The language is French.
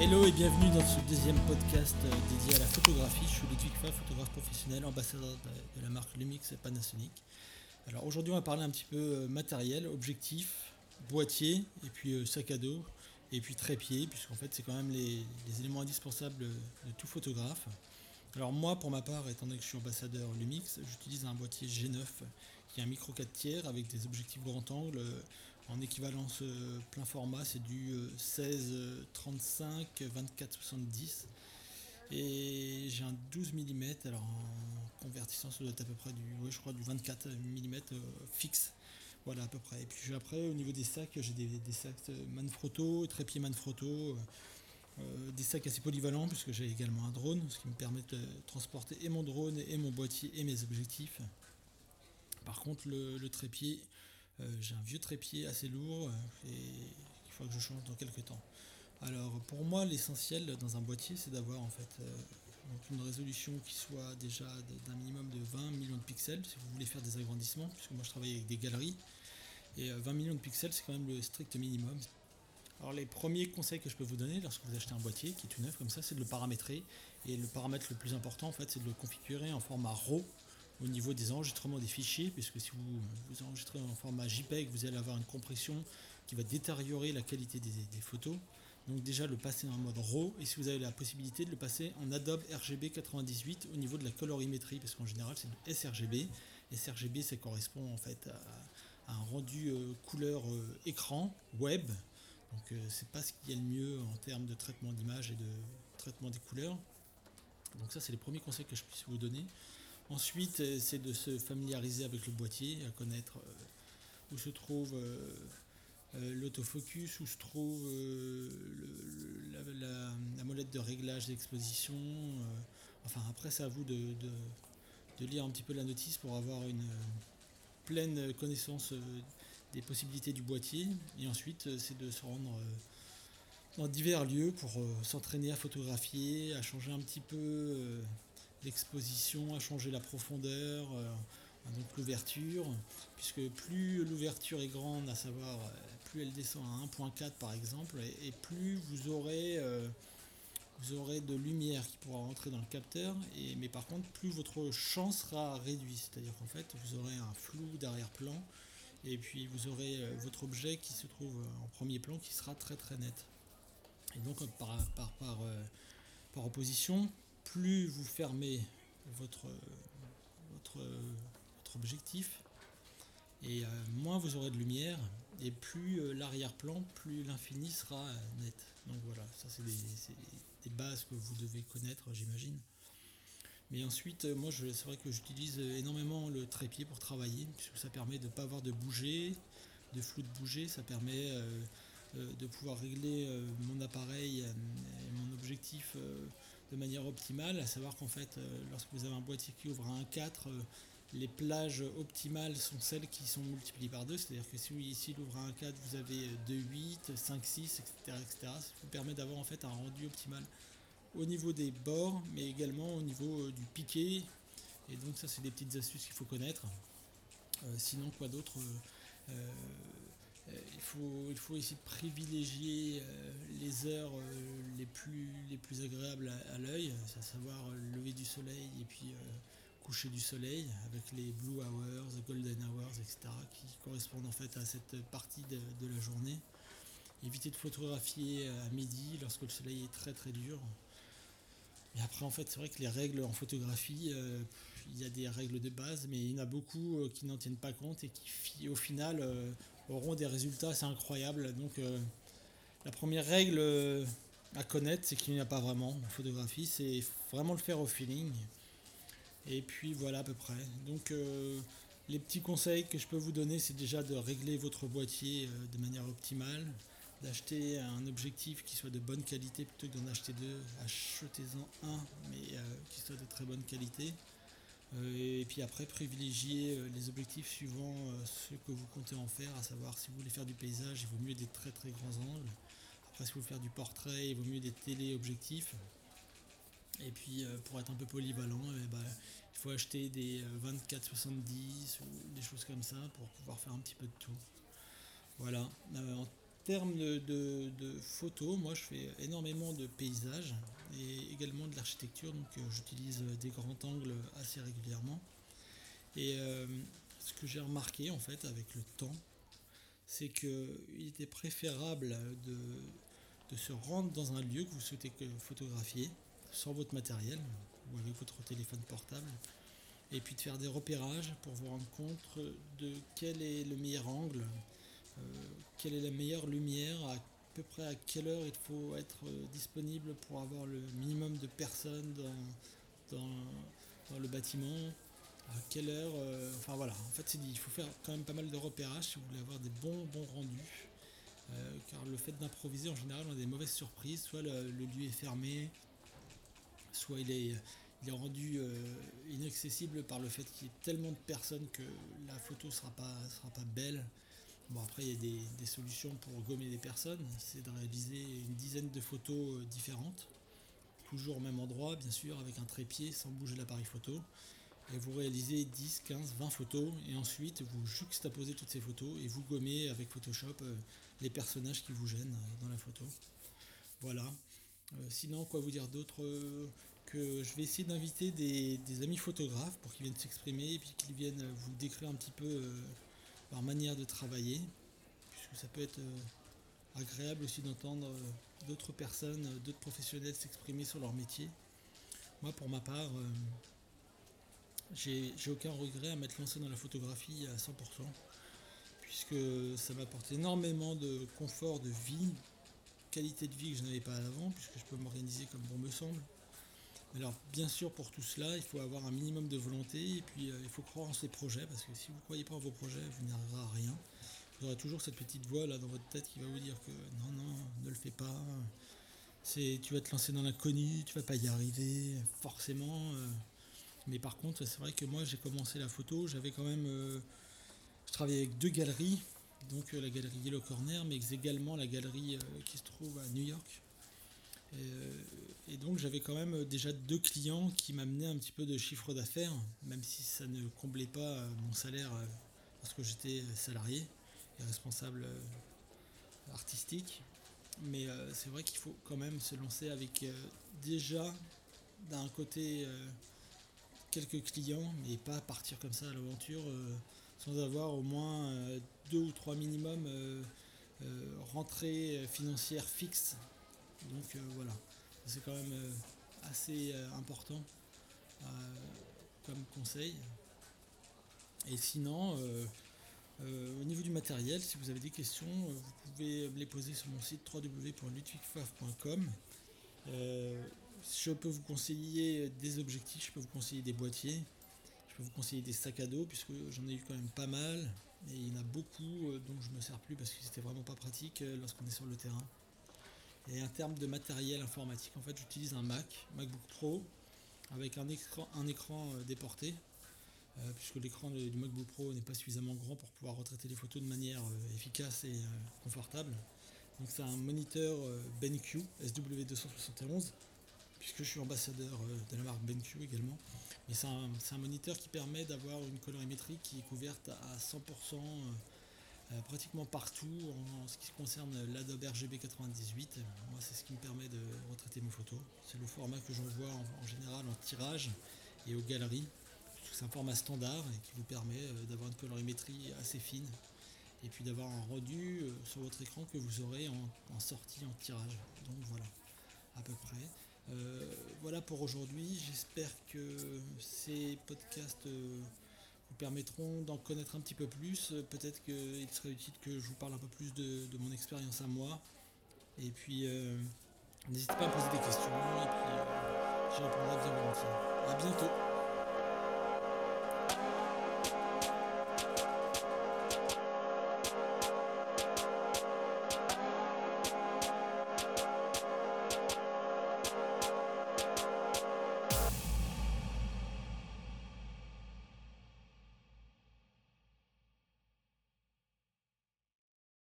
Hello et bienvenue dans ce deuxième podcast euh, dédié à la photographie. Je suis Ludwig Fa, photographe professionnel, ambassadeur de, la marque Lumix et Panasonic. Alors aujourd'hui on va parler un petit peu euh, matériel, objectif, boîtier et puis euh, sac à dos et puis trépied puisqu'en fait c'est quand même les, éléments indispensables de tout photographe. Alors moi pour ma part étant donné que je suis ambassadeur Lumix, j'utilise un boîtier G9 qui est un micro 4 tiers avec des objectifs grand angle en équivalence euh, plein format, c'est du 16 35 24 70 et j'ai un 12 mm alors en convertissant ça doit être à peu près du je crois du 24 mm euh, fixe. Voilà à peu près. Et puis après au niveau des sacs j'ai des, sacs Manfrotto trépied Manfrotto euh, des sacs assez polyvalents puisque j'ai également un drone ce qui me permet de transporter et mon drone et mon boîtier et mes objectifs. Par contre le trépied euh, j'ai un vieux trépied assez lourd euh, et il faut que je change dans quelques temps. Alors pour moi l'essentiel dans un boîtier c'est d'avoir en fait euh, une résolution qui soit déjà d'un minimum de 20 millions de pixels si vous voulez faire des agrandissements, puisque moi je travaille avec des galeries, et 20 millions de pixels c'est quand même le strict minimum. Alors les premiers conseils que je peux vous donner lorsque vous achetez un boîtier qui est tout neuf comme ça, c'est de le paramétrer, et le paramètre le plus important en fait c'est de le configurer en format RAW, au niveau des enregistrements des fichiers, puisque si vous, vous enregistrez en format JPEG, vous allez avoir une compression qui va détériorer la qualité des, photos. Donc déjà le passer en mode RAW et si vous avez la possibilité de le passer en Adobe RGB 98 au niveau de la colorimétrie parce qu'en général c'est du sRGB. sRGB ça correspond en fait à, un rendu euh, couleur euh, écran web. Donc euh, c'est pas ce qu'il y a le mieux en termes de traitement d'image et de traitement des couleurs. Donc ça c'est les premiers conseils que je puisse vous donner. Ensuite, euh, c'est de se familiariser avec le boîtier, à connaître euh, où se trouve euh, l'autofocus, où se trouve la, molette de réglage d'exposition. enfin, après, c'est à vous de, lire un petit peu la notice pour avoir une pleine connaissance des possibilités du boîtier. Et ensuite, c'est de se rendre dans divers lieux pour s'entraîner à photographier, à changer un petit peu l'exposition, a changé la profondeur, euh, donc l'ouverture, puisque plus l'ouverture est grande, à savoir euh, plus elle descend à 1.4 par exemple, et, plus vous aurez, euh, vous aurez de lumière qui pourra rentrer dans le capteur, et, mais par contre plus votre champ sera réduit, c'est-à-dire qu'en fait vous aurez un flou d'arrière-plan, et puis vous aurez votre objet qui se trouve en premier plan qui sera très très net. Et donc par, par, par, par opposition, plus vous fermez votre, objectif, et euh, moins vous aurez de lumière, et plus euh, l'arrière-plan, plus l'infini sera euh, net. Donc voilà, ça c'est des, bases que vous devez connaître, j'imagine. Mais ensuite, moi, c'est vrai que j'utilise énormément le trépied pour travailler, puisque ça permet de ne pas avoir de bouger, de flou de bouger, ça permet de pouvoir régler mon appareil et mon objectif de manière optimale, à savoir qu'en fait, euh, lorsque vous avez un boîtier qui ouvre à 1.4, euh, les plages optimales sont celles qui sont multipliées par 2, c'est-à-dire que si ici il ouvre à 1.4, vous avez 2.8, 5.6, etc., etc. Ça vous permet d'avoir en fait un rendu optimal au niveau des bords, mais également au niveau euh, du piqué. Et donc ça, c'est des petites astuces qu'il faut connaître. sinon, quoi d'autre il, faut, il faut essayer de privilégier euh, les heures euh, les plus, les plus agréables à, l'œil, à savoir le lever du soleil et puis coucher du soleil avec les blue hours, golden hours, etc. qui correspondent en fait à cette partie de, la journée. Éviter de photographier à midi lorsque le soleil est très très dur. Et après en fait c'est vrai que les règles en photographie, il y a des règles de base, mais il y en a beaucoup qui n'en tiennent pas compte et qui au final auront des résultats assez incroyables. Donc euh, la première règle euh, à connaître, c'est qu'il n'y a pas vraiment en photographie, c'est vraiment le faire au feeling. Et puis voilà à peu près. Donc euh, les petits conseils que je peux vous donner, c'est déjà de régler votre boîtier de manière optimale, d'acheter un objectif qui soit de bonne qualité plutôt que d'en acheter deux. Achetez-en un, mais qui soit de très bonne qualité. Euh, et puis après, privilégier euh, les objectifs suivant euh, ce que vous comptez en faire, à savoir si vous voulez faire du paysage, il vaut mieux des très très grands angles. Après, si vous voulez faire du portrait, il vaut mieux des téléobjectifs. Et puis, pour être un peu polyvalent, eh ben, il faut acheter des 24-70 ou des choses comme ça pour pouvoir faire un petit peu de tout. Voilà. termes de, photos, moi je fais énormément de paysages et également de l'architecture, donc euh, j'utilise des grands angles assez régulièrement. Et euh, ce que j'ai remarqué en fait avec le temps, c'est qu'il était préférable de, se rendre dans un lieu que vous souhaitez photographier sans votre matériel ou avec votre téléphone portable et puis de faire des repérages pour vous rendre compte de quel est le meilleur angle, euh, quelle est la meilleure lumière, à peu près à quelle heure il faut être euh, disponible pour avoir le minimum de personnes dans, dans, le bâtiment, à quelle heure, euh, enfin voilà, en fait il faut faire quand même pas mal de repérages si vous voulez avoir des bons bons rendus. car le fait d'improviser en général on a des mauvaises surprises, soit le, lieu est fermé, soit il est, il est rendu inaccessible par le fait qu'il y ait tellement de personnes que la photo sera pas sera pas belle. Bon, après, il y a des, solutions pour gommer des personnes. C'est de réaliser une dizaine de photos euh, différentes, toujours au même endroit, bien sûr, avec un trépied sans bouger l'appareil photo. Et vous réalisez 10, 15, 20 photos, et ensuite vous juxtaposez toutes ces photos et vous gommez avec Photoshop euh, les personnages qui vous gênent euh, dans la photo. Voilà. sinon, quoi vous dire d'autre que je vais essayer d'inviter des, des, amis photographes pour qu'ils viennent s'exprimer et puis qu'ils viennent vous décrire un petit peu leur manière de travailler, puisque ça peut être euh, agréable aussi d'entendre euh, d'autres personnes, euh, d'autres professionnels s'exprimer sur leur métier. Moi, pour ma part, j'ai aucun regret à m'être lancé dans la photographie à 100%, puisque ça m'apporte énormément de confort de vie, qualité de vie que je n'avais pas avant, puisque je peux m'organiser comme bon me semble. Alors bien sûr pour tout cela, il faut avoir un minimum de volonté et puis euh, il faut croire en ses projets parce que si vous ne croyez pas en vos projets, vous n'arriverez à rien. Vous aurez toujours cette petite voix là dans votre tête qui va vous dire que non non, ne le fais pas. C'est tu vas te lancer dans l'inconnu, tu vas pas y arriver forcément. Euh. Mais par contre, c'est vrai que moi j'ai commencé la photo, j'avais quand même euh, je travaillais avec deux galeries, donc la galerie Yellow Corner mais également la galerie qui se trouve à New York et, donc j'avais quand même déjà deux clients qui m'amenaient un petit peu de chiffre d'affaires, même si ça ne comblait pas euh, mon salaire euh, parce que j'étais salarié et responsable euh, artistique. Mais c'est vrai qu'il faut quand même se lancer avec déjà d'un côté quelques clients, mais pas partir comme ça à l'aventure sans avoir au moins deux ou trois minimums rentrées financières fixes donc euh, voilà, c'est quand même euh, assez euh, important comme conseil. Et sinon, au niveau du matériel, si vous avez des questions, vous pouvez les poser sur mon site www.ludwigfaf.com. je peux vous conseiller des objectifs, je peux vous conseiller des boîtiers, je peux vous conseiller des sacs à dos, puisque j'en ai eu quand même pas mal, et il y en a beaucoup dont je ne me sers plus parce que c'était vraiment pas pratique lorsqu'on est sur le terrain. Et en termes de matériel informatique, en fait, j'utilise un Mac, MacBook Pro, avec un écran, euh, déporté, euh, puisque l'écran du MacBook Pro n'est pas suffisamment grand pour pouvoir retraiter les photos de manière euh, efficace et confortable. Donc c'est un moniteur BenQ SW271, puisque je suis ambassadeur de la marque BenQ également. Mais c'est un, moniteur qui permet d'avoir une colorimétrie qui est couverte à 100% euh, pratiquement partout en, ce qui concerne l'Adobe RGB 98. Moi, c'est ce qui me permet de retraiter mes photos. C'est le format que j'envoie en, en, général en tirage et aux galeries. C'est un format standard et qui vous permet euh, d'avoir une colorimétrie assez fine et puis d'avoir un rendu euh, sur votre écran que vous aurez en, sortie, en tirage. Donc voilà, à peu près. voilà pour aujourd'hui. J'espère que ces podcasts permettront d'en connaître un petit peu plus. Peut-être qu'il serait utile que je vous parle un peu plus de, mon expérience à moi. Et puis, euh, n'hésitez pas à me poser des questions et puis euh, j'y répondrai bien volontiers. A bientôt